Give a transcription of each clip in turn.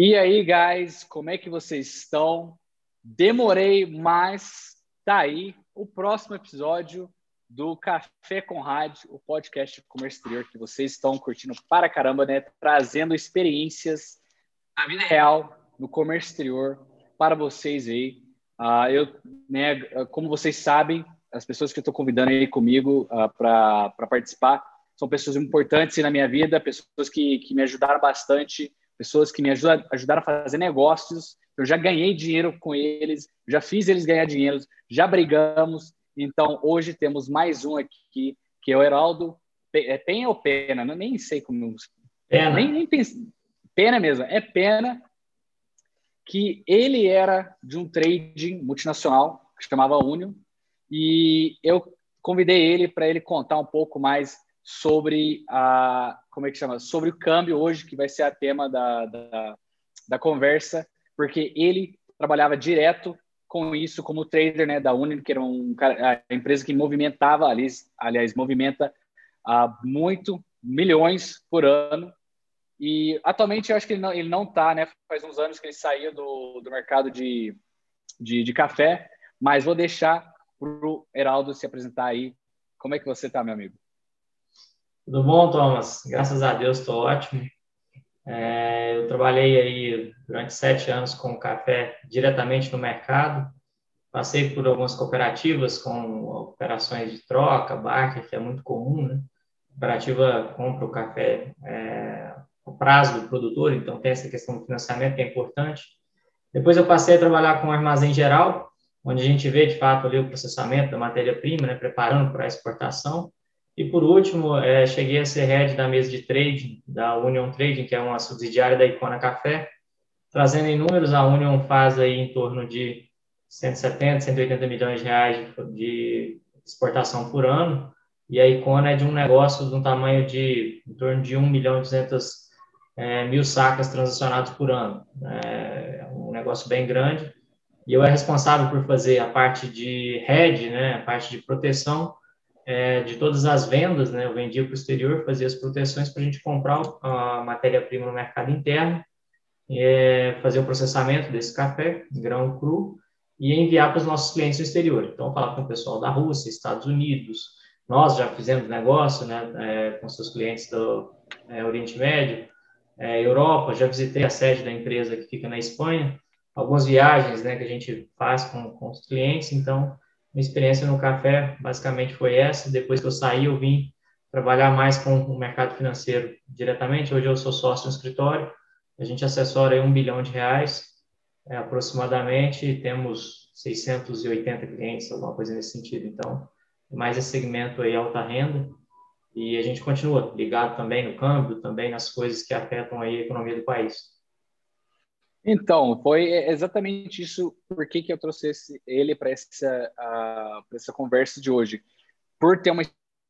E aí, guys, como é que vocês estão? Demorei, mas tá aí o próximo episódio do Café com Rádio, o podcast de comércio exterior que vocês estão curtindo para caramba, né? Trazendo experiências da vida real no comércio exterior para vocês aí. Uh, eu, né, como vocês sabem, as pessoas que eu estou convidando aí comigo uh, para participar são pessoas importantes na minha vida, pessoas que, que me ajudaram bastante pessoas que me ajudam, ajudaram a fazer negócios. Eu já ganhei dinheiro com eles, já fiz eles ganhar dinheiro, já brigamos. Então, hoje temos mais um aqui, que é o Heraldo. É Penha ou Pena? Eu nem sei como. Pena. Nem, nem pense... Pena mesmo. É Pena que ele era de um trading multinacional que chamava Union e eu convidei ele para ele contar um pouco mais sobre a como é que chama? Sobre o câmbio hoje que vai ser a tema da, da, da conversa porque ele trabalhava direto com isso como trader né da Union que era um a empresa que movimentava aliás, aliás movimenta uh, muito milhões por ano. E atualmente eu acho que ele não ele não tá né faz uns anos que ele saiu do, do mercado de, de, de café mas vou deixar o Heraldo se apresentar aí. Como é que você tá meu amigo tudo bom, Thomas? Graças a Deus, estou ótimo. É, eu trabalhei aí durante sete anos com café diretamente no mercado. Passei por algumas cooperativas com operações de troca, barca, que é muito comum, né? A cooperativa compra o café é, o prazo do produtor, então tem essa questão do financiamento que é importante. Depois eu passei a trabalhar com armazém geral, onde a gente vê de fato ali o processamento da matéria-prima, né, preparando para a exportação. E por último, é, cheguei a ser head da mesa de trading da Union Trading, que é uma subsidiária da Icona Café. Trazendo em números, a Union faz aí em torno de 170, 180 milhões de reais de exportação por ano, e a Icona é de um negócio de um tamanho de em torno de 1 milhão e 200 é, mil sacas transacionadas por ano. É um negócio bem grande, e eu é responsável por fazer a parte de hedge, né, a parte de proteção, é, de todas as vendas, né? Eu vendia para o exterior, fazia as proteções para a gente comprar a matéria-prima no mercado interno, é, fazer o processamento desse café, grão cru, e enviar para os nossos clientes no exterior. Então, falar com o pessoal da Rússia, Estados Unidos, nós já fizemos negócio né, é, com seus clientes do é, Oriente Médio, é, Europa, já visitei a sede da empresa que fica na Espanha, algumas viagens né, que a gente faz com, com os clientes, então minha experiência no café basicamente foi essa. Depois que eu saí, eu vim trabalhar mais com o mercado financeiro diretamente. Hoje eu sou sócio no escritório. A gente assessora um bilhão de reais, é, aproximadamente. Temos 680 clientes, alguma coisa nesse sentido. Então, mais esse segmento aí, alta renda. E a gente continua ligado também no câmbio, também nas coisas que afetam aí a economia do país. Então, foi exatamente isso por que, que eu trouxe esse, ele para essa, essa conversa de hoje. Por ter uma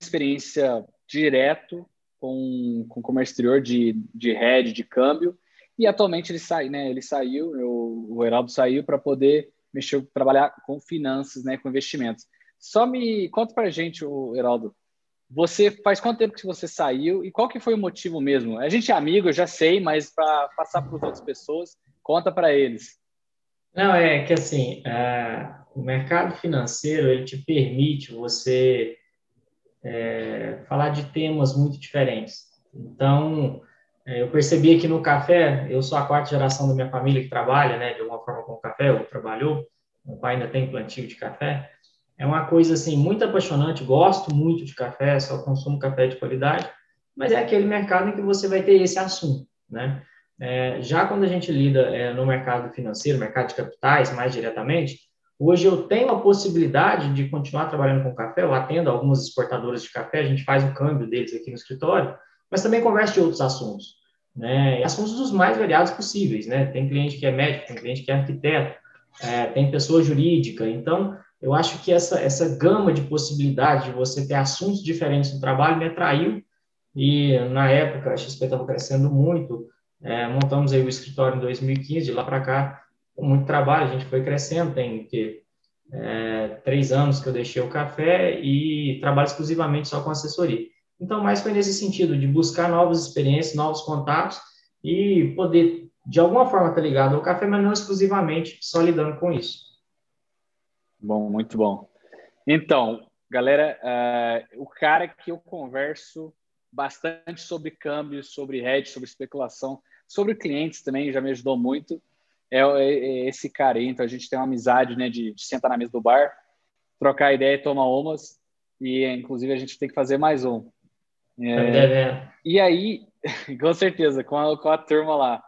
experiência direto com, com comércio exterior de, de head, de câmbio, e atualmente ele, sai, né, ele saiu, eu, o Heraldo saiu para poder mexer, trabalhar com finanças, né, com investimentos. Só me conta para a gente, o Heraldo, você faz quanto tempo que você saiu e qual que foi o motivo mesmo? A gente é amigo, eu já sei, mas para passar para as outras pessoas, Conta para eles. Não, é que assim, é, o mercado financeiro ele te permite você é, falar de temas muito diferentes. Então, é, eu percebi aqui no café, eu sou a quarta geração da minha família que trabalha, né, de alguma forma com café, ou trabalhou, meu pai ainda tem plantio de café. É uma coisa assim muito apaixonante, gosto muito de café, só consumo café de qualidade, mas é aquele mercado em que você vai ter esse assunto, né? É, já quando a gente lida é, no mercado financeiro, mercado de capitais, mais diretamente, hoje eu tenho a possibilidade de continuar trabalhando com café, eu atendo algumas exportadoras de café, a gente faz o câmbio deles aqui no escritório, mas também converso de outros assuntos, né? assuntos dos mais variados possíveis, né? Tem cliente que é médico, tem cliente que é arquiteto, é, tem pessoa jurídica, então eu acho que essa, essa gama de possibilidade de você ter assuntos diferentes no trabalho me atraiu, e na época a XP estava crescendo muito, é, montamos aí o escritório em 2015, de lá para cá, com muito trabalho, a gente foi crescendo, tem que é, três anos que eu deixei o café e trabalho exclusivamente só com assessoria. Então, mais foi nesse sentido, de buscar novas experiências, novos contatos e poder de alguma forma está ligado ao café, mas não exclusivamente só lidando com isso. Bom, muito bom. Então, galera, uh, o cara que eu converso bastante sobre câmbio, sobre hedge, sobre especulação, sobre clientes também, já me ajudou muito, é, é, é esse cara aí. Então, a gente tem uma amizade né, de, de sentar na mesa do bar, trocar ideia e tomar umas, e inclusive a gente tem que fazer mais um. É, e aí, com certeza, com a, com a turma lá.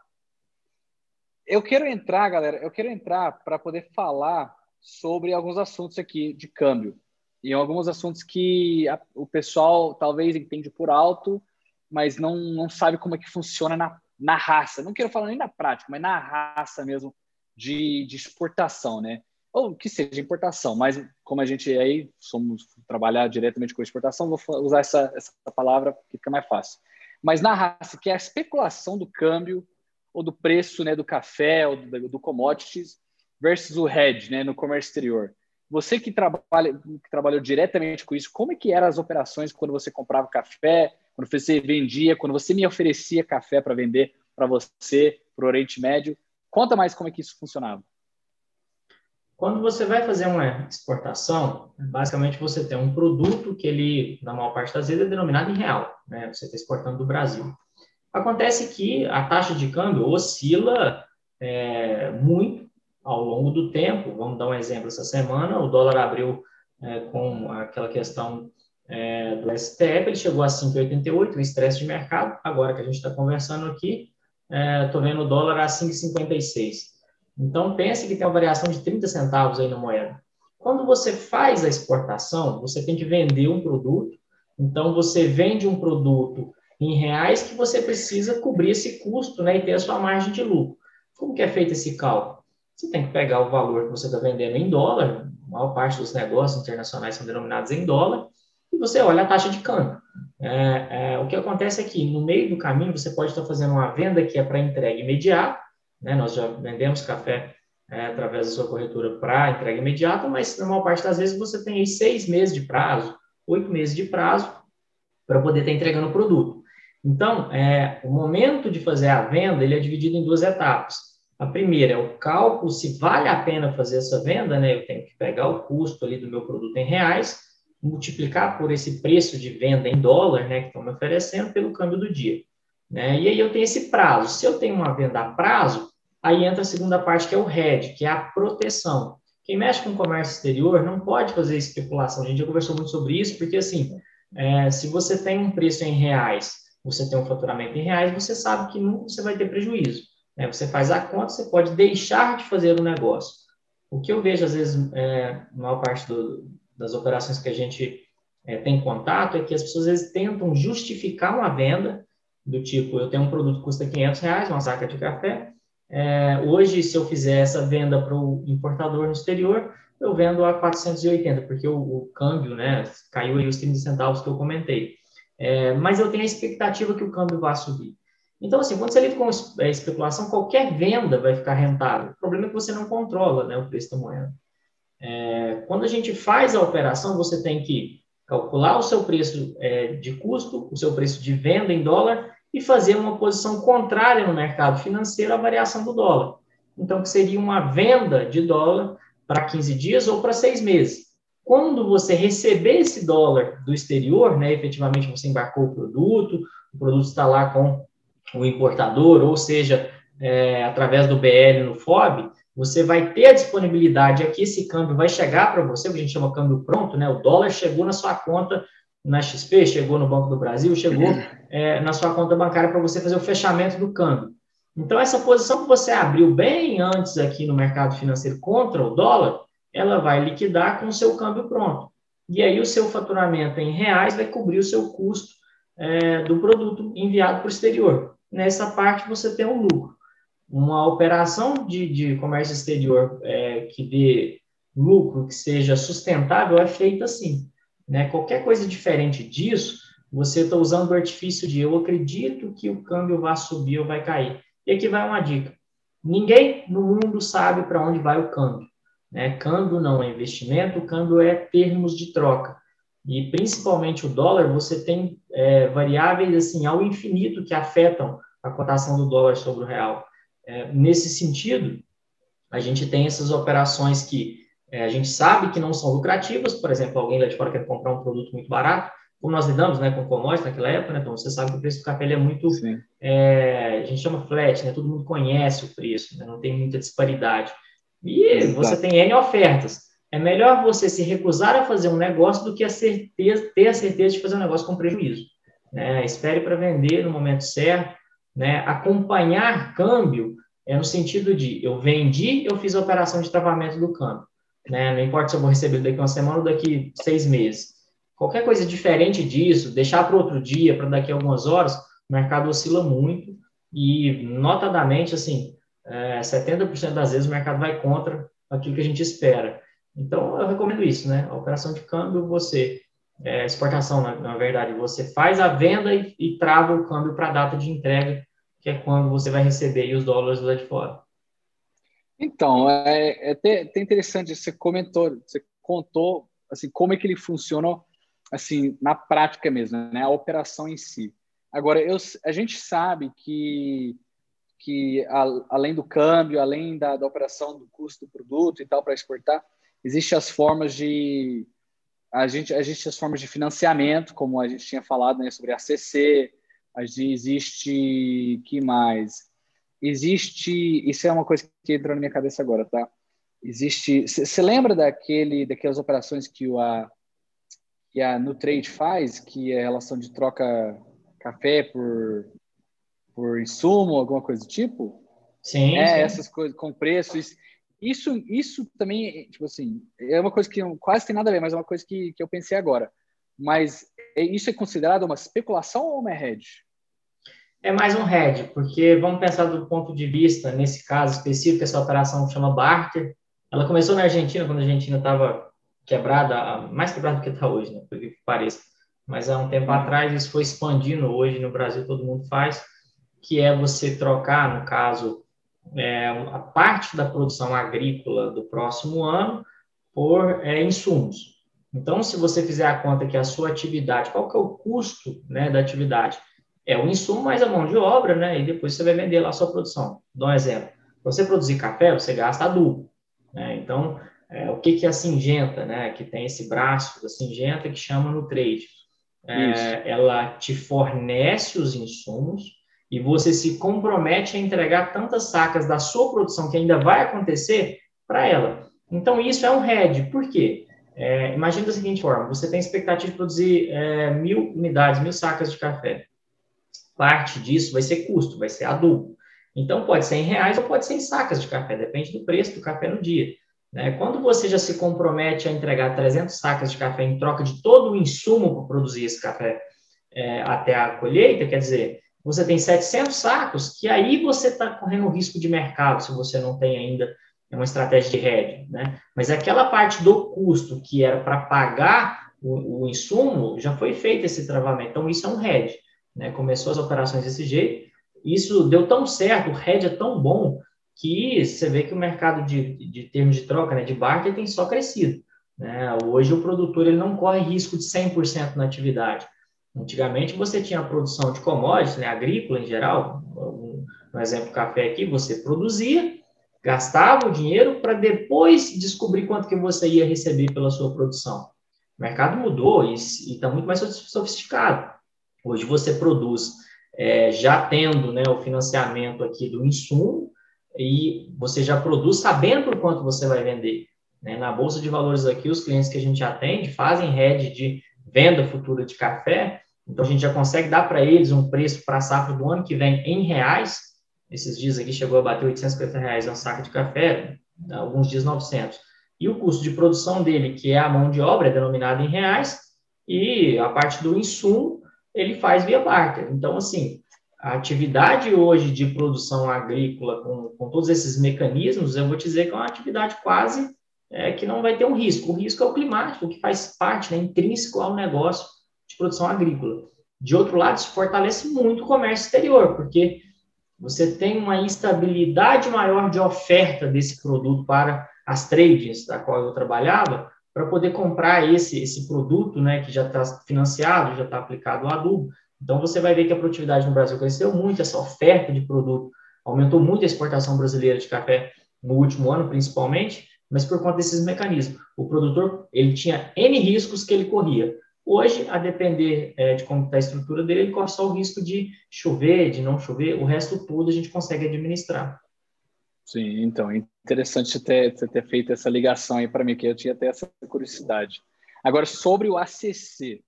Eu quero entrar, galera, eu quero entrar para poder falar sobre alguns assuntos aqui de câmbio. E alguns assuntos que a, o pessoal talvez entende por alto, mas não, não sabe como é que funciona na, na raça. Não quero falar nem na prática, mas na raça mesmo de, de exportação, né? Ou que seja importação, mas como a gente aí somos trabalhar diretamente com exportação, vou usar essa, essa palavra que fica mais fácil. Mas na raça, que é a especulação do câmbio ou do preço né, do café ou do, do commodities versus o hedge né, no comércio exterior. Você que, trabalha, que trabalhou diretamente com isso, como é que eram as operações quando você comprava café, quando você vendia, quando você me oferecia café para vender para você, para o Oriente Médio? Conta mais como é que isso funcionava. Quando você vai fazer uma exportação, basicamente você tem um produto que ele, na maior parte das vezes, é denominado em real, né? Você está exportando do Brasil. Acontece que a taxa de câmbio oscila é, muito ao longo do tempo. Vamos dar um exemplo essa semana, o dólar abriu é, com aquela questão é, do STF, ele chegou a 5,88, o estresse de mercado. Agora que a gente está conversando aqui, estou é, vendo o dólar a 5,56. Então, pense que tem uma variação de 30 centavos aí na moeda. Quando você faz a exportação, você tem que vender um produto. Então, você vende um produto em reais que você precisa cobrir esse custo né, e ter a sua margem de lucro. Como que é feito esse cálculo? Você tem que pegar o valor que você está vendendo em dólar, a maior parte dos negócios internacionais são denominados em dólar, e você olha a taxa de câmbio. É, é, o que acontece é que no meio do caminho você pode estar fazendo uma venda que é para entrega imediata, né? nós já vendemos café é, através da sua corretora para entrega imediata, mas na maior parte das vezes você tem aí seis meses de prazo, oito meses de prazo para poder estar entregando o produto. Então, é, o momento de fazer a venda ele é dividido em duas etapas. A primeira é o cálculo se vale a pena fazer essa venda, né? Eu tenho que pegar o custo ali do meu produto em reais, multiplicar por esse preço de venda em dólar, né, que estão me oferecendo pelo câmbio do dia, né? E aí eu tenho esse prazo. Se eu tenho uma venda a prazo, aí entra a segunda parte que é o hedge, que é a proteção. Quem mexe com comércio exterior não pode fazer especulação. A gente já conversou muito sobre isso, porque assim, é, se você tem um preço em reais, você tem um faturamento em reais, você sabe que nunca você vai ter prejuízo. É, você faz a conta, você pode deixar de fazer o negócio. O que eu vejo, às vezes, é, na maior parte do, das operações que a gente é, tem contato, é que as pessoas, às vezes, tentam justificar uma venda do tipo, eu tenho um produto que custa 500 reais, uma saca de café, é, hoje, se eu fizer essa venda para o importador no exterior, eu vendo a 480, porque o, o câmbio, né, caiu aí os 30 centavos que eu comentei. É, mas eu tenho a expectativa que o câmbio vá subir. Então, assim, quando você lida com é, especulação, qualquer venda vai ficar rentável. O problema é que você não controla né, o preço da moeda. É, quando a gente faz a operação, você tem que calcular o seu preço é, de custo, o seu preço de venda em dólar e fazer uma posição contrária no mercado financeiro à variação do dólar. Então, que seria uma venda de dólar para 15 dias ou para seis meses. Quando você receber esse dólar do exterior, né, efetivamente você embarcou o produto, o produto está lá com o importador, ou seja, é, através do BL no FOB, você vai ter a disponibilidade aqui, esse câmbio vai chegar para você, o que a gente chama câmbio pronto, né? O dólar chegou na sua conta na XP, chegou no Banco do Brasil, chegou é, na sua conta bancária para você fazer o fechamento do câmbio. Então, essa posição que você abriu bem antes aqui no mercado financeiro contra o dólar, ela vai liquidar com o seu câmbio pronto. E aí, o seu faturamento em reais vai cobrir o seu custo é, do produto enviado para o exterior nessa parte você tem um lucro. Uma operação de, de comércio exterior é, que dê lucro, que seja sustentável, é feita assim. Né? Qualquer coisa diferente disso, você está usando o artifício de eu acredito que o câmbio vai subir ou vai cair. E aqui vai uma dica. Ninguém no mundo sabe para onde vai o câmbio. Né? Câmbio não é investimento, câmbio é termos de troca. E principalmente o dólar, você tem é, variáveis assim ao infinito que afetam a cotação do dólar sobre o real. É, nesse sentido, a gente tem essas operações que é, a gente sabe que não são lucrativas, por exemplo, alguém lá de fora quer comprar um produto muito barato, como nós lidamos né, com commodities naquela época, né, então você sabe que o preço do café é muito, é, a gente chama flat, né, todo mundo conhece o preço, né, não tem muita disparidade. E Exato. você tem N ofertas. É melhor você se recusar a fazer um negócio do que a certeza, ter a certeza de fazer um negócio com prejuízo. Né? Espere para vender no momento certo. Né? Acompanhar câmbio é no sentido de eu vendi, eu fiz a operação de travamento do câmbio. Né? Não importa se eu vou receber daqui uma semana ou daqui seis meses. Qualquer coisa diferente disso, deixar para outro dia, para daqui a algumas horas, o mercado oscila muito e, notadamente, assim, é, 70% das vezes o mercado vai contra aquilo que a gente espera. Então, eu recomendo isso, né? A operação de câmbio, você, é, exportação, na, na, verdade, você faz a venda e, e trava o câmbio para a data de entrega, que é quando você vai receber os dólares lá de fora. Então, é, é até, até interessante, você comentou, você contou, assim, como é que ele funciona, assim, na prática mesmo, né? A operação em si. Agora, eu, a gente sabe que que a, além do câmbio, além da, da operação do custo do produto e tal para exportar, existem as formas de a gente a gente as formas de financiamento, como a gente tinha falado né, sobre a CC, a gente, existe que mais? Existe, isso é uma coisa que entrou na minha cabeça agora, tá? Existe, você lembra daquele daquelas operações que o a que a Nutrade faz, que é a relação de troca café por por insumo, alguma coisa do tipo. Sim. É, sim. essas coisas com preços. Isso, isso também, tipo assim, é uma coisa que quase tem nada a ver, mas é uma coisa que, que eu pensei agora. Mas é, isso é considerado uma especulação ou uma hedge? É mais um hedge, porque vamos pensar do ponto de vista, nesse caso específico, essa operação chama barter. Ela começou na Argentina, quando a Argentina estava quebrada, mais quebrada do que está hoje, né? Por que pareça. Mas há um tempo atrás isso foi expandindo. Hoje no Brasil todo mundo faz que é você trocar, no caso, é, a parte da produção agrícola do próximo ano por é, insumos. Então, se você fizer a conta que a sua atividade, qual que é o custo né, da atividade? É o insumo mais a mão de obra, né? E depois você vai vender lá a sua produção. Dá um exemplo. Para você produzir café, você gasta adubo. Né? Então, é, o que, que é a Singenta, né? Que tem esse braço da Singenta que chama no trade. É, ela te fornece os insumos, e você se compromete a entregar tantas sacas da sua produção que ainda vai acontecer para ela. Então, isso é um RED. Por quê? É, imagina da seguinte forma: você tem expectativa de produzir é, mil unidades, mil sacas de café. Parte disso vai ser custo, vai ser adubo. Então, pode ser em reais ou pode ser em sacas de café, depende do preço do café no dia. Né? Quando você já se compromete a entregar 300 sacas de café em troca de todo o insumo para produzir esse café é, até a colheita, quer dizer, você tem 700 sacos, que aí você está correndo risco de mercado, se você não tem ainda uma estratégia de hedge, né? Mas aquela parte do custo que era para pagar o, o, insumo, já foi feito esse travamento. Então, isso é um hedge, né? Começou as operações desse jeito, isso deu tão certo, o hedge é tão bom, que você vê que o mercado de, de termos de troca, né, de barter, tem só crescido. Né? Hoje, o produtor ele não corre risco de 100% na atividade. Antigamente você tinha a produção de commodities, né, agrícola em geral, no exemplo café aqui, você produzia, gastava o dinheiro para depois descobrir quanto que você ia receber pela sua produção. O mercado mudou e está muito mais sofisticado. Hoje você produz é, já tendo né, o financiamento aqui do insumo e você já produz sabendo por quanto você vai vender. Né? Na Bolsa de Valores aqui, os clientes que a gente atende fazem hedge de venda futura de café, então a gente já consegue dar para eles um preço para a safra do ano que vem em reais. Esses dias aqui chegou a bater 850 reais uma saca de café, alguns dias 900. E o custo de produção dele, que é a mão de obra, é denominado em reais, e a parte do insumo ele faz via barter. Então, assim, a atividade hoje de produção agrícola, com, com todos esses mecanismos, eu vou dizer que é uma atividade quase é, que não vai ter um risco. O risco é o climático, que faz parte, né, intrínseco ao negócio de produção agrícola. De outro lado, isso fortalece muito o comércio exterior, porque você tem uma instabilidade maior de oferta desse produto para as trades da qual eu trabalhava, para poder comprar esse, esse produto, né, que já está financiado, já está aplicado o adubo. Então, você vai ver que a produtividade no Brasil cresceu muito, essa oferta de produto Aumentou muito a exportação brasileira de café no último ano, principalmente, mas por conta desses mecanismos. O produtor ele tinha N riscos que ele corria. Hoje, a depender é, de como está a estrutura dele, ele corre só o risco de chover, de não chover, o resto tudo a gente consegue administrar. Sim, então, interessante ter, ter feito essa ligação aí para mim, que eu tinha até essa curiosidade. Agora, sobre o ACC,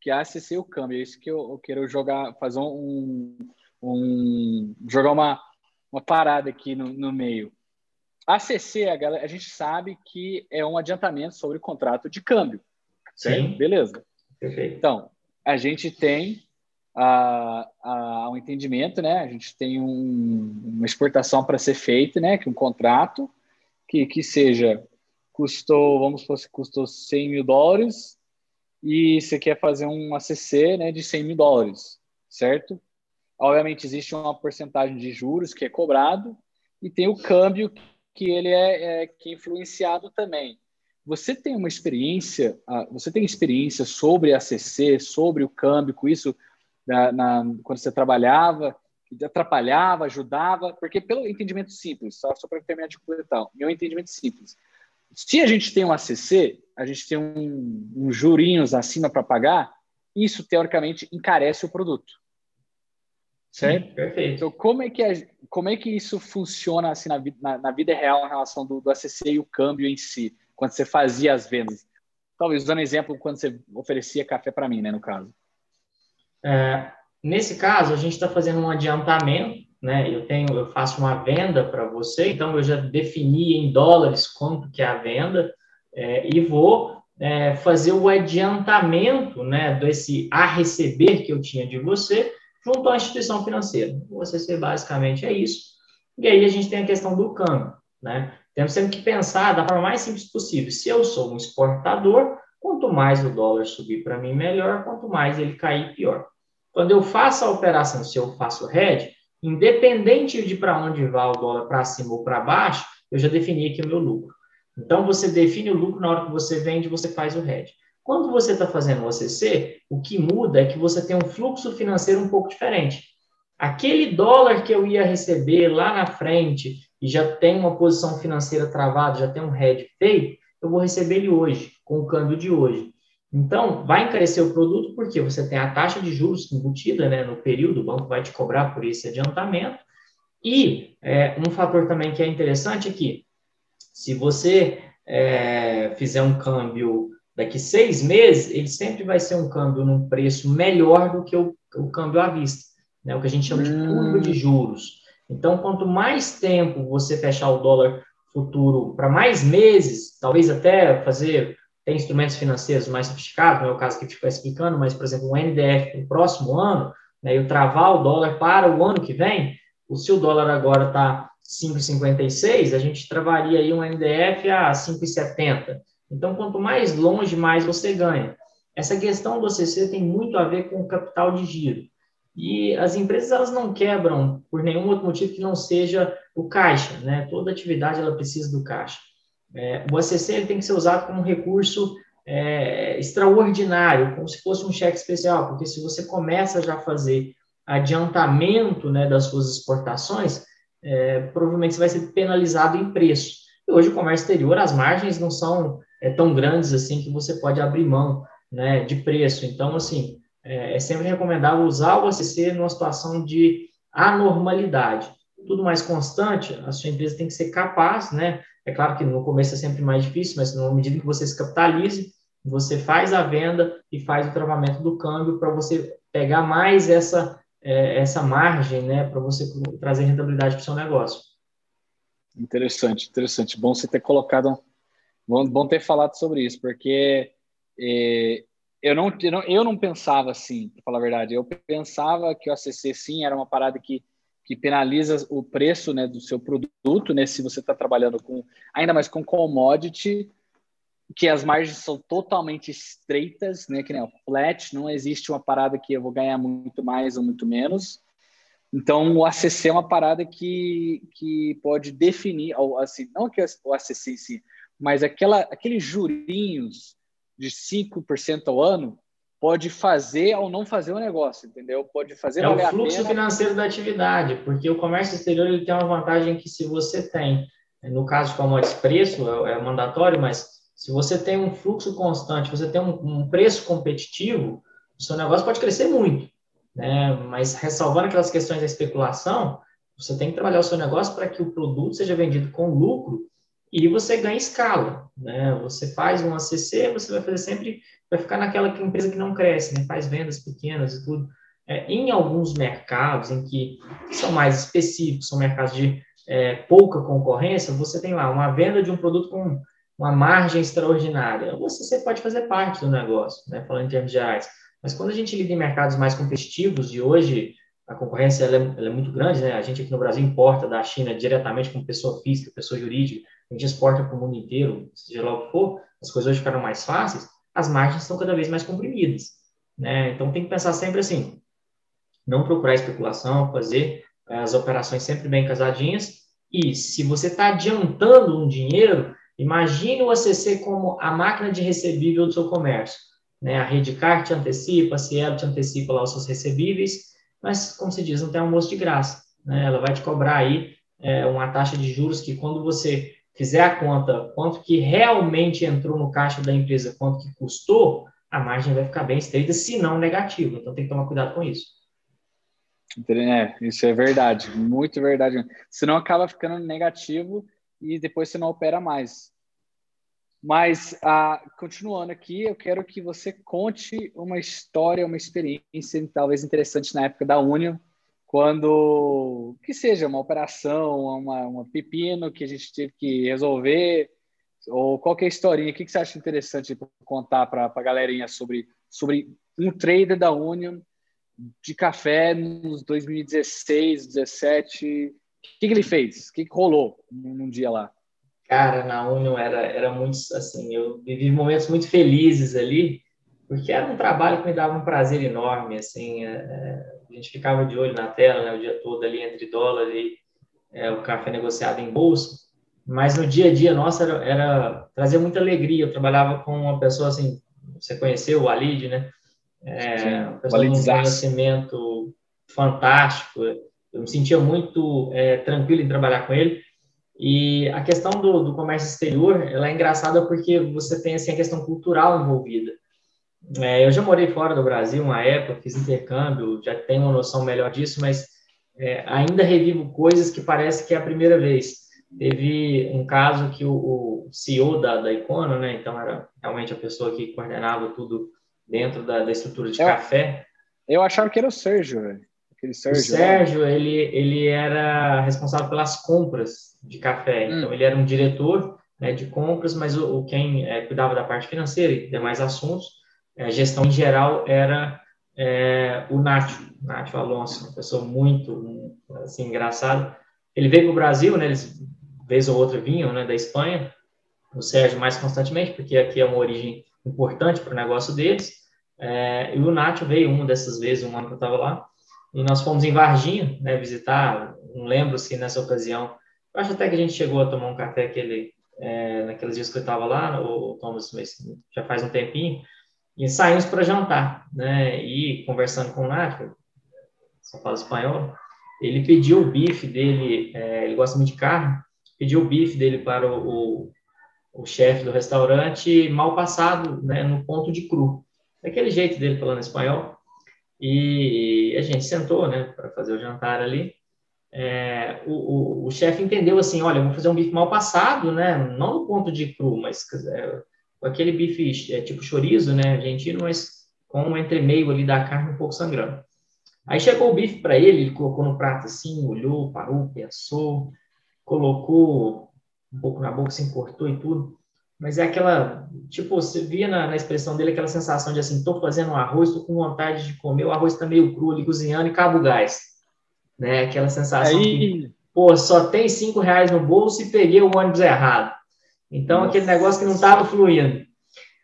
que a ACC é o câmbio, é isso que eu, eu quero jogar, fazer um, um jogar uma, uma parada aqui no, no meio. ACC, a, galera, a gente sabe que é um adiantamento sobre o contrato de câmbio. Certo? Sim. Beleza. Perfeito. Então, a gente tem a, a, um entendimento, né? A gente tem um, uma exportação para ser feita, né? Que um contrato que, que seja custou, vamos supor, custou 100 mil dólares e você quer fazer um ACC, né? De 100 mil dólares, certo? Obviamente existe uma porcentagem de juros que é cobrado e tem o câmbio que ele é, é que é influenciado também. Você tem uma experiência, você tem experiência sobre ACC, sobre o câmbio, com isso na, na, quando você trabalhava, atrapalhava, ajudava, porque pelo entendimento simples, só, só para terminar de completar, meu entendimento simples. Se a gente tem um ACC, a gente tem um, um jurinhos acima para pagar, isso teoricamente encarece o produto. Certo? Sim, perfeito. Então, como é que, a, como é que isso funciona assim na, na, na vida real em relação do, do ACC e o câmbio em si, quando você fazia as vendas? Talvez usando exemplo quando você oferecia café para mim, né, no caso. É, nesse caso, a gente está fazendo um adiantamento, né? Eu tenho, eu faço uma venda para você, então eu já defini em dólares quanto que é a venda é, e vou é, fazer o adiantamento, né, desse a receber que eu tinha de você junto à instituição financeira. O ACC basicamente é isso. E aí a gente tem a questão do câmbio, né? Temos sempre que pensar da forma mais simples possível. Se eu sou um exportador, Quanto mais o dólar subir para mim, melhor. Quanto mais ele cair, pior. Quando eu faço a operação, se eu faço hedge, independente de para onde vá o dólar, para cima ou para baixo, eu já defini aqui o meu lucro. Então, você define o lucro na hora que você vende, você faz o hedge. Quando você está fazendo o OCC, o que muda é que você tem um fluxo financeiro um pouco diferente. Aquele dólar que eu ia receber lá na frente e já tem uma posição financeira travada, já tem um hedge feito, eu vou receber ele hoje, com o câmbio de hoje. Então, vai encarecer o produto porque você tem a taxa de juros embutida né, no período, o banco vai te cobrar por esse adiantamento. E é, um fator também que é interessante é que, se você é, fizer um câmbio daqui seis meses, ele sempre vai ser um câmbio num preço melhor do que o, o câmbio à vista, né, o que a gente chama de curva de juros. Então, quanto mais tempo você fechar o dólar futuro para mais meses, talvez até fazer tem instrumentos financeiros mais sofisticados, não é o caso que a gente está explicando, mas, por exemplo, um NDF para o próximo ano, né, eu travar o dólar para o ano que vem, se o dólar agora está 5,56, a gente travaria aí um NDF a 5,70. Então, quanto mais longe, mais você ganha. Essa questão do CC tem muito a ver com o capital de giro. E as empresas elas não quebram por nenhum outro motivo que não seja o caixa, né? Toda atividade ela precisa do caixa. É, o ACC ele tem que ser usado como um recurso é, extraordinário, como se fosse um cheque especial, porque se você começa já a fazer adiantamento né, das suas exportações, é, provavelmente você vai ser penalizado em preço. E hoje o comércio exterior, as margens não são é, tão grandes assim que você pode abrir mão né, de preço. Então, assim, é, é sempre recomendável usar o ACC numa situação de anormalidade. Tudo mais constante, a sua empresa tem que ser capaz, né? É claro que no começo é sempre mais difícil, mas na medida que você se capitalize, você faz a venda e faz o travamento do câmbio para você pegar mais essa, é, essa margem, né? Para você trazer rentabilidade para o seu negócio. Interessante, interessante. Bom você ter colocado, bom, bom ter falado sobre isso, porque é, eu não, eu não, eu não pensava assim, para falar a verdade. Eu pensava que o ACC, sim, era uma parada que, que penaliza o preço né, do seu produto, né, se você está trabalhando com, ainda mais com commodity, que as margens são totalmente estreitas, né, que nem o flat, não existe uma parada que eu vou ganhar muito mais ou muito menos. Então, o ACC é uma parada que, que pode definir, assim, não que o ACC em si, mas aquela, aqueles jurinhos de 5% ao ano, pode fazer ou não fazer o negócio, entendeu? Pode fazer é o fluxo financeiro da atividade, porque o comércio exterior ele tem uma vantagem que se você tem, no caso de commodities preço é, é mandatório, mas se você tem um fluxo constante, você tem um, um preço competitivo, o seu negócio pode crescer muito, né? Mas ressalvando aquelas questões da especulação, você tem que trabalhar o seu negócio para que o produto seja vendido com lucro e você ganha escala, né? Você faz um ACC, você vai fazer sempre, vai ficar naquela empresa que não cresce, né? Faz vendas pequenas e tudo. É, em alguns mercados em que são mais específicos, são mercados de é, pouca concorrência, você tem lá uma venda de um produto com uma margem extraordinária. Você, você pode fazer parte do negócio, né? Falando em termos de reais. Mas quando a gente lida em mercados mais competitivos, e hoje a concorrência ela é, ela é, muito grande, né? A gente aqui no Brasil importa da China diretamente como pessoa física, pessoa jurídica, a gente exporta para o mundo inteiro, seja lá o que for, as coisas hoje ficaram mais fáceis, as margens estão cada vez mais comprimidas, né? Então tem que pensar sempre assim, não procurar especulação, fazer as operações sempre bem casadinhas, e se você está adiantando um dinheiro, imagine o ACC como a máquina de recebível do seu comércio, né? A Redcar te antecipa, a Cielo te antecipa lá os seus recebíveis, mas, como se diz, não tem almoço de graça, né? Ela vai te cobrar aí é, uma taxa de juros que quando você fizer a conta quanto que realmente entrou no caixa da empresa, quanto que custou, a margem vai ficar bem estreita, se não negativa. Então tem que tomar cuidado com isso. É, isso é verdade, muito verdade. Senão acaba ficando negativo e depois você não opera mais. Mas, ah, continuando aqui, eu quero que você conte uma história, uma experiência talvez interessante na época da Union, quando que seja uma operação, uma, uma pepino que a gente teve que resolver, ou qualquer historinha, o que, que você acha interessante contar para a galerinha sobre, sobre um trader da Union de café nos 2016, 2017? O que, que ele fez? O que, que rolou num dia lá? Cara, na Union era, era muito assim, eu vivi momentos muito felizes ali, porque era um trabalho que me dava um prazer enorme, assim, é, é a gente ficava de olho na tela, né, o dia todo ali entre dólar e é, o café negociado em bolsa, mas no dia a dia, nossa, era, era trazer muita alegria, eu trabalhava com uma pessoa, assim, você conheceu o Alid, né, é, uma pessoa com um conhecimento fantástico, eu me sentia muito é, tranquilo em trabalhar com ele, e a questão do, do comércio exterior, ela é engraçada porque você tem, assim, a questão cultural envolvida, é, eu já morei fora do Brasil uma época, fiz intercâmbio, já tenho uma noção melhor disso, mas é, ainda revivo coisas que parece que é a primeira vez. Teve um caso que o, o CEO da, da Icono, né, então era realmente a pessoa que coordenava tudo dentro da, da estrutura de eu, café. Eu achava que era o Sérgio, velho. Aquele Sérgio, o Sérgio, ele, ele era responsável pelas compras de café. Hum. Então, ele era um diretor né, de compras, mas o, o quem é, cuidava da parte financeira e demais assuntos a gestão em geral era é, o Nacho, Nacho Alonso, uma pessoa muito assim, engraçada. Ele veio para o Brasil, né, eles, vez ou outra, vinham né, da Espanha, o Sérgio mais constantemente, porque aqui é uma origem importante para o negócio deles, é, e o Nacho veio uma dessas vezes, um ano que eu estava lá, e nós fomos em Varginha, né, visitar, não lembro se nessa ocasião, eu acho até que a gente chegou a tomar um café aquele, é, naqueles dias que eu estava lá, ou Thomas, já faz um tempinho, e saímos para jantar, né? E conversando com o Nath, só fala espanhol, ele pediu o bife dele, é, ele gosta muito de carne, pediu o bife dele para o, o, o chefe do restaurante mal passado, né? No ponto de cru. Daquele jeito dele falando espanhol. E a gente sentou, né? Para fazer o jantar ali. É, o, o, o chefe entendeu assim, olha, vou fazer um bife mal passado, né? Não no ponto de cru, mas é, aquele bife é, tipo chorizo, né, argentino, mas com um entremeio ali da carne um pouco sangrando. Aí chegou o bife para ele, ele colocou no prato assim, olhou, parou, pensou, colocou um pouco na boca, se assim, cortou e tudo. Mas é aquela, tipo, você via na, na expressão dele aquela sensação de assim, tô fazendo um arroz, tô com vontade de comer, o arroz tá meio cru ali cozinhando e cabo gás. Né? Aquela sensação Aí... que, pô, só tem cinco reais no bolso e peguei o ônibus errado. Então, aquele negócio que não estava fluindo.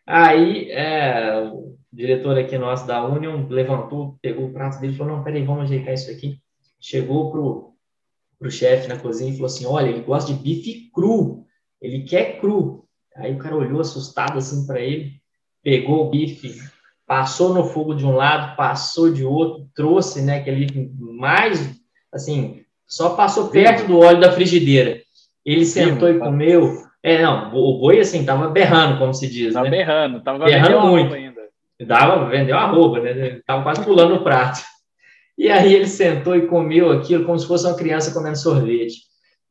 Aí, é, o diretor aqui nosso da Union levantou, pegou o prato dele e falou, não, peraí, vamos ajeitar isso aqui. Chegou pro, pro chefe na cozinha e falou assim, olha, ele gosta de bife cru, ele quer cru. Aí o cara olhou assustado assim para ele, pegou o bife, passou no fogo de um lado, passou de outro, trouxe, né, aquele mais, assim, só passou perto do óleo da frigideira. Ele sentou Sim, e comeu. É, não, o boi, assim, tava berrando, como se diz, tava né? berrando, tava berrando muito. Ainda. Dava, vendeu a roupa, né? Tava quase pulando o prato. E aí ele sentou e comeu aquilo como se fosse uma criança comendo sorvete.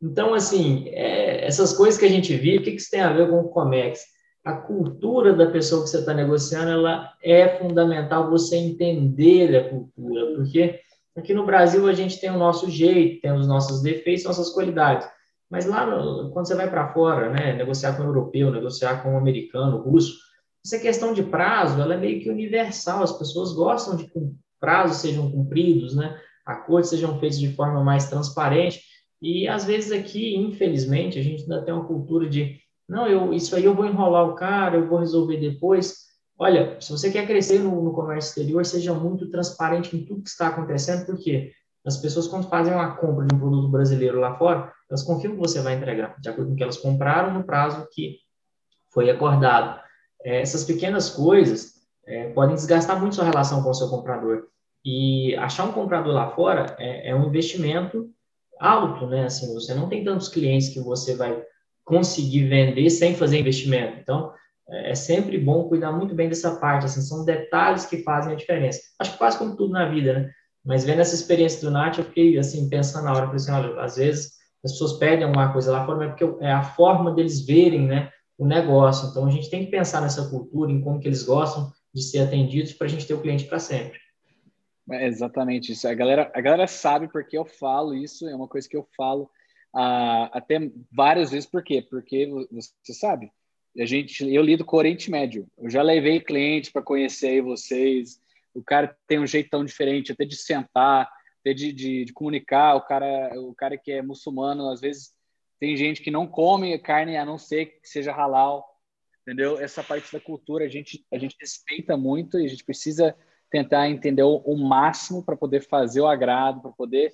Então, assim, é, essas coisas que a gente vive, o que, que isso tem a ver com o Comex? A cultura da pessoa que você está negociando, ela é fundamental você entender a cultura, porque aqui no Brasil a gente tem o nosso jeito, tem os nossos defeitos, nossas qualidades. Mas lá, quando você vai para fora, né, negociar com o europeu, negociar com o americano, o russo, essa questão de prazo, ela é meio que universal. As pessoas gostam de que prazos sejam cumpridos, né? Acordos sejam feitos de forma mais transparente. E às vezes aqui, infelizmente, a gente ainda tem uma cultura de não, eu, isso aí eu vou enrolar o cara, eu vou resolver depois. Olha, se você quer crescer no, no comércio exterior, seja muito transparente em tudo que está acontecendo, porque as pessoas, quando fazem uma compra de um produto brasileiro lá fora, elas confiam que você vai entregar, de acordo com o que elas compraram no prazo que foi acordado. É, essas pequenas coisas é, podem desgastar muito sua relação com o seu comprador. E achar um comprador lá fora é, é um investimento alto, né? Assim, você não tem tantos clientes que você vai conseguir vender sem fazer investimento. Então, é, sempre bom cuidar muito bem dessa parte. Assim, são detalhes que fazem a diferença. Acho que quase como tudo na vida, né? Mas vendo essa experiência do Nath, eu fiquei assim pensando na hora, falei assim, olha, às vezes as pessoas pedem alguma coisa lá fora, mas é porque é a forma deles verem, né? O negócio. Então, a gente tem que pensar nessa cultura, em como que eles gostam de ser atendidos para a gente ter o cliente para sempre. É exatamente isso. A galera, a galera sabe porque eu falo isso, é uma coisa que eu falo uh, até várias vezes. Por quê? Porque você sabe, a gente, eu lido com o Oriente Médio. Eu já levei clientes para conhecer vocês. O cara tem um jeito tão diferente, até de sentar, até de, de, de, comunicar. O cara, o cara que é muçulmano, às vezes tem gente que não come carne a não ser que seja halal, entendeu? Essa parte da cultura a gente a gente respeita muito e a gente precisa tentar entender o, o máximo para poder fazer o agrado, para poder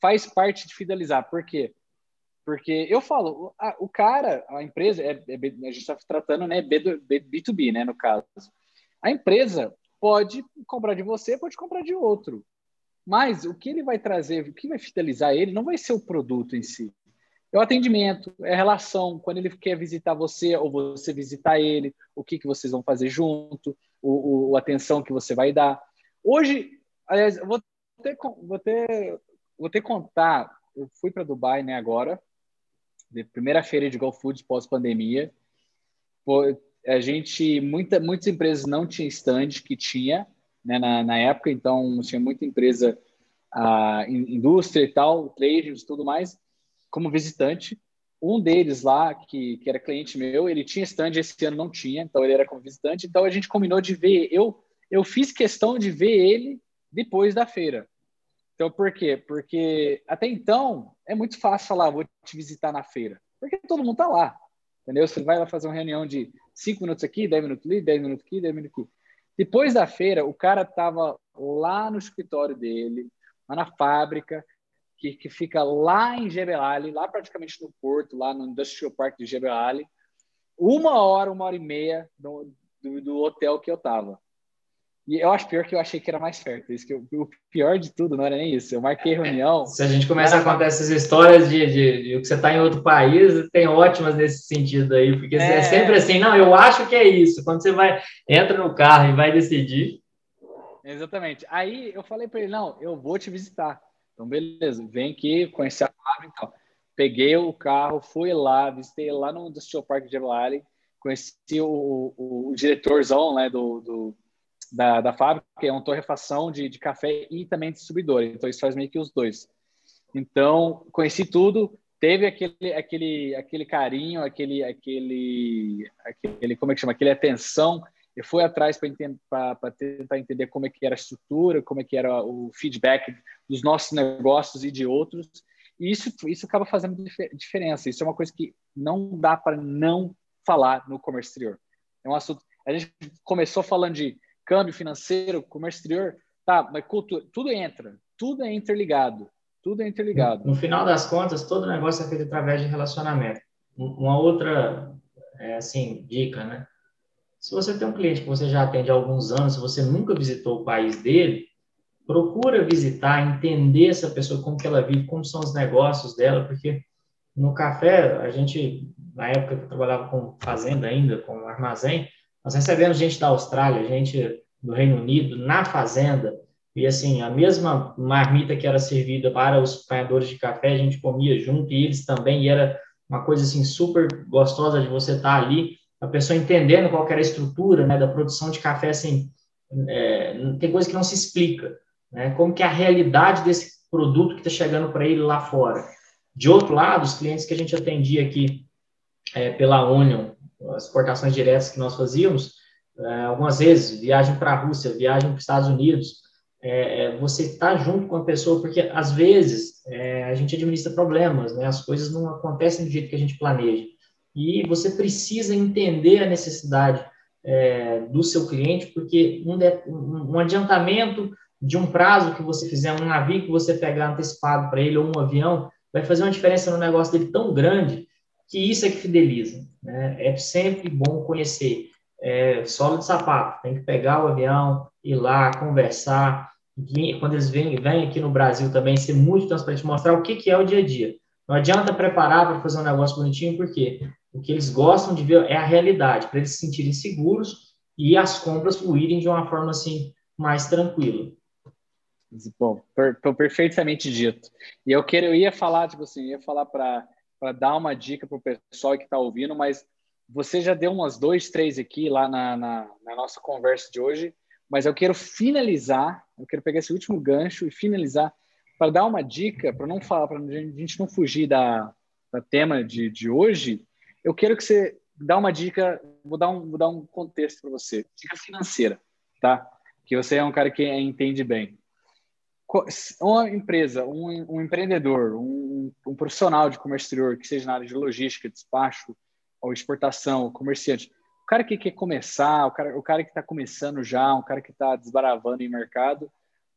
faz parte de fidelizar. Por quê? Porque eu falo, a, o cara, a empresa, é, é, a gente está tratando né, B2B, né, no caso. A empresa pode comprar de você, pode comprar de outro. Mas o que ele vai trazer, o que vai fidelizar ele, não vai ser o produto em si. É o atendimento, é a relação, quando ele quer visitar você ou você visitar ele, o que, que vocês vão fazer junto, o, o, atenção que você vai dar. Hoje, aliás, vou ter, vou ter, vou ter contar. Eu fui para Dubai, né, agora, primeira feira de Go Foods pós-pandemia. A gente, muita, muitas empresas não tinham stand que tinha, né, na, na época, então tinha muita empresa, a indústria e tal, traders tudo mais, como visitante um deles lá, que, que era cliente meu, ele tinha stand, esse ano não tinha, então ele era como visitante, então a gente combinou de ver, eu, eu fiz questão de ver ele depois da feira. Então, por quê? Porque até então é muito fácil falar, vou te visitar na feira, porque todo mundo tá lá, entendeu? Você vai lá fazer uma reunião de cinco minutos aqui, dez minutos ali, dez minutos aqui, dez minutos aqui. Depois da feira, o cara tava lá no escritório dele, lá na fábrica, que, que fica lá em Jebel lá praticamente no porto, lá no Industrial Park de Jebel uma hora, uma hora e meia do, do, do, hotel que eu tava. E eu acho pior que eu achei que era mais perto. Isso que eu, o pior de tudo não era nem isso. Eu marquei reunião. Se a gente começa a contar essas histórias de, de, de, que você está em outro país, tem ótimas nesse sentido aí, porque é... é sempre assim, não, eu acho que é isso. Quando você vai, entra no carro e vai decidir. Exatamente. Aí eu falei para ele, não, eu vou te visitar. Então, beleza, vem aqui, conhecer a fábrica. Então. Peguei o carro, fui lá, visitei lá no Industrial Park de Valley, conheci o, o, o diretorzão né, do, do, da, da fábrica, é uma torrefação de, de café e também distribuidor. Então, isso faz meio que os dois. Então, conheci tudo, teve aquele, aquele, aquele carinho, aquele, aquele, aquele, como é que chama? Aquele atenção eu fui atrás para tentar entender como é que era a estrutura, como é que era o feedback dos nossos negócios e de outros. E isso, isso acaba fazendo diferença. Isso é uma coisa que não dá para não falar no comércio exterior. É um assunto. A gente começou falando de câmbio financeiro, comércio exterior, tá, mas cultura, tudo entra, tudo é interligado, tudo é interligado. No final das contas, todo negócio é feito através de relacionamento. Uma outra, é, assim, dica, né? Se você tem um cliente que você já atende há alguns anos, se você nunca visitou o país dele, procura visitar, entender essa pessoa, como que ela vive, como são os negócios dela, porque no café, a gente, na época que eu trabalhava com fazenda ainda, com armazém, nós recebemos gente da Austrália, gente do Reino Unido, na fazenda, e assim, a mesma marmita que era servida para os apanhadores de café, a gente comia junto, e eles também, e era uma coisa assim super gostosa de você estar ali, a pessoa entendendo qual era a estrutura né, da produção de café, assim, é, tem coisa que não se explica, né? Como que é a realidade desse produto que está chegando para ele lá fora. De outro lado, os clientes que a gente atendia aqui é, pela Union, as exportações diretas que nós fazíamos, é, algumas vezes, viagem para a Rússia, viagem para os Estados Unidos, é, é você está junto com a pessoa, porque às vezes é, a gente administra problemas, né? as coisas não acontecem do jeito que a gente planeja. E você precisa entender a necessidade é, do seu cliente, porque um, um adiantamento de um prazo que você fizer, um navio que você pegar antecipado para ele, ou um avião, vai fazer uma diferença no negócio dele tão grande que isso é que fideliza. Né? É sempre bom conhecer. É, solo de sapato, tem que pegar o avião, ir lá, conversar. Quando eles vêm, vêm aqui no Brasil também, ser muito transparente, mostrar o que, que é o dia a dia. Não adianta preparar para fazer um negócio bonitinho, porque o que eles gostam de ver é a realidade, para eles se sentirem seguros e as compras fluírem de uma forma assim mais tranquila. Bom, per, perfeitamente dito. E eu quero, eu ia falar, tipo assim, ia falar para dar uma dica para o pessoal que está ouvindo, mas você já deu umas dois, três aqui lá na, na, na, nossa conversa de hoje, mas eu quero finalizar, eu quero pegar esse último gancho e finalizar para dar uma dica, para não falar, para a gente não fugir da, da tema de, de hoje, eu quero que você dá uma dica, vou dar um, vou dar um contexto para você, dica financeira, tá? Que você é um cara que entende bem uma empresa, um, um empreendedor, um, um, profissional de comércio exterior, que seja na área de logística, despacho, ou exportação, ou comerciante, o cara que quer começar, o cara, o cara que está começando já, um cara que está desbaravando em mercado,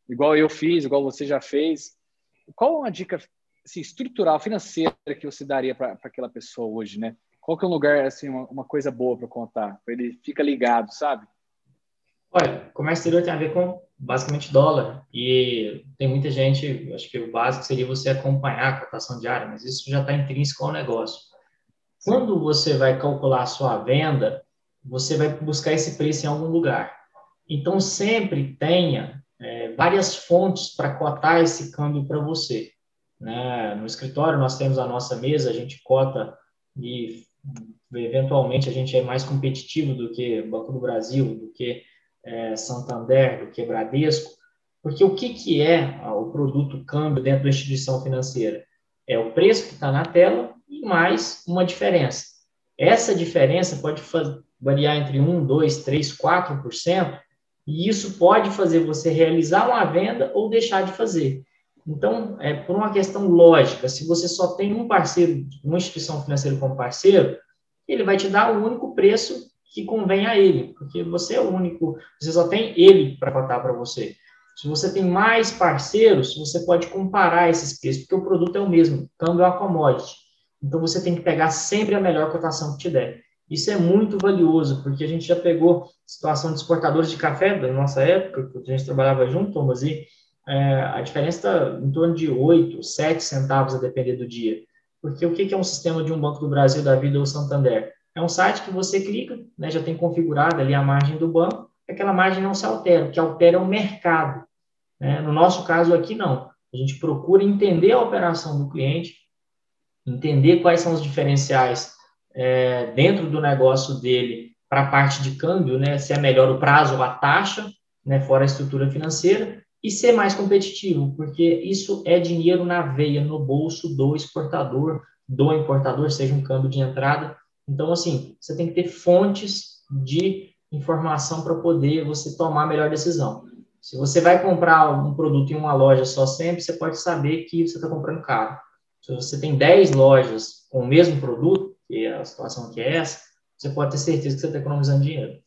igual eu fiz, igual você já fez, qual é uma dica assim, estrutural, financeira que você daria para aquela pessoa hoje, né? Qual que é um lugar, assim, uma, uma coisa boa para contar, para ele ficar ligado, sabe? Olha, comércio exterior tem a ver com basicamente dólar. E tem muita gente, acho que o básico seria você acompanhar a cotação diária, mas isso já está intrínseco ao negócio. Quando você vai calcular a sua venda, você vai buscar esse preço em algum lugar. Então, sempre tenha é, várias fontes para cotar esse câmbio para você. Né? No escritório, nós temos a nossa mesa, a gente cota e, eventualmente, a gente é mais competitivo do que Banco do Brasil, do que é, Santander, do que Bradesco, porque o que, que é o produto câmbio dentro da instituição financeira? É o preço que está na tela e mais uma diferença. Essa diferença pode variar entre 1, 2, 3, 4%, e isso pode fazer você realizar uma venda ou deixar de fazer. Então, é por uma questão lógica, se você só tem um parceiro, uma instituição financeira como parceiro, ele vai te dar o único preço que convém a ele, porque você é o único, você só tem ele para cotar para você. Se você tem mais parceiros, você pode comparar esses preços, porque o produto é o mesmo, câmbio é uma commodity. Então você tem que pegar sempre a melhor cotação que te der. Isso é muito valioso, porque a gente já pegou situação de exportadores de café da nossa época, que a gente trabalhava junto, Thomas, e é, a diferença está em torno de 8, 7 centavos a depender do dia. Porque o que é um sistema de um Banco do Brasil, da Vida ou Santander? É um site que você clica, né, já tem configurado ali a margem do banco, aquela margem não se altera, o que altera é o mercado. Né? No nosso caso aqui, não. A gente procura entender a operação do cliente, entender quais são os diferenciais é, dentro do negócio dele para a parte de câmbio, né, se é melhor o prazo ou a taxa, né, fora a estrutura financeira, e ser mais competitivo, porque isso é dinheiro na veia, no bolso do exportador, do importador, seja um câmbio de entrada então, assim, você tem que ter fontes de informação para poder você tomar a melhor decisão. Se você vai comprar um produto em uma loja só sempre, você pode saber que você está comprando caro. Se você tem 10 lojas com o mesmo produto, que é a situação que é essa, você pode ter certeza que você está economizando dinheiro.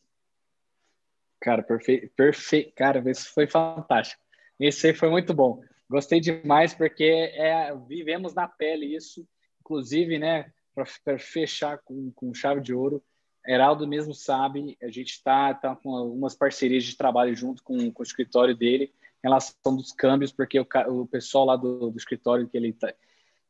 Cara, perfeito, perfeito. Cara, isso foi fantástico. Esse aí foi muito bom. Gostei demais porque é, vivemos na pele isso. Inclusive, né? Para fechar com, com chave de ouro, Heraldo mesmo sabe, a gente está tá com algumas parcerias de trabalho junto com, com, o escritório dele em relação dos câmbios, porque o, o pessoal lá do, do escritório que ele, tá,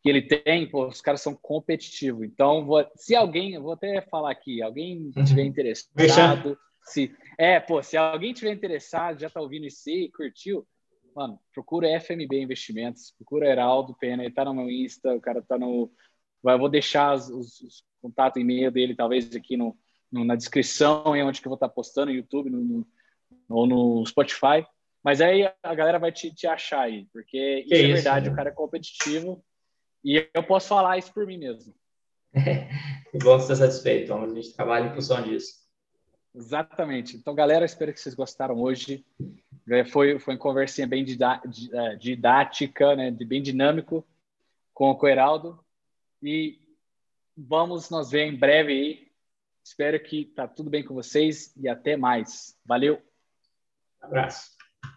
que ele tem, pô, os caras são competitivos. Então, vou, se alguém, eu vou até falar aqui, alguém tiver interessado, se é, pô, se alguém tiver interessado, já está ouvindo isso e curtiu, mano, procura FMB Investimentos, procura Heraldo Pena, ele tá no meu Insta, o cara tá no. Eu vou deixar os, os, contatos e-mail dele, talvez aqui no, no, na descrição, é onde que eu vou estar postando, no YouTube no, no, ou no Spotify. Mas aí a galera vai te, te achar aí, porque isso, é isso é verdade, né? o cara é competitivo e eu posso falar isso por mim mesmo. que bom estar satisfeito, Thomas. A gente trabalha em função disso. Exatamente. Então, galera, espero que vocês gostaram hoje. É, foi, foi uma conversinha bem é, didática, né? bem dinâmico com o Coeraldo. E vamos nos ver em breve. Espero que tá tudo bem com vocês e até mais. Valeu. abraço.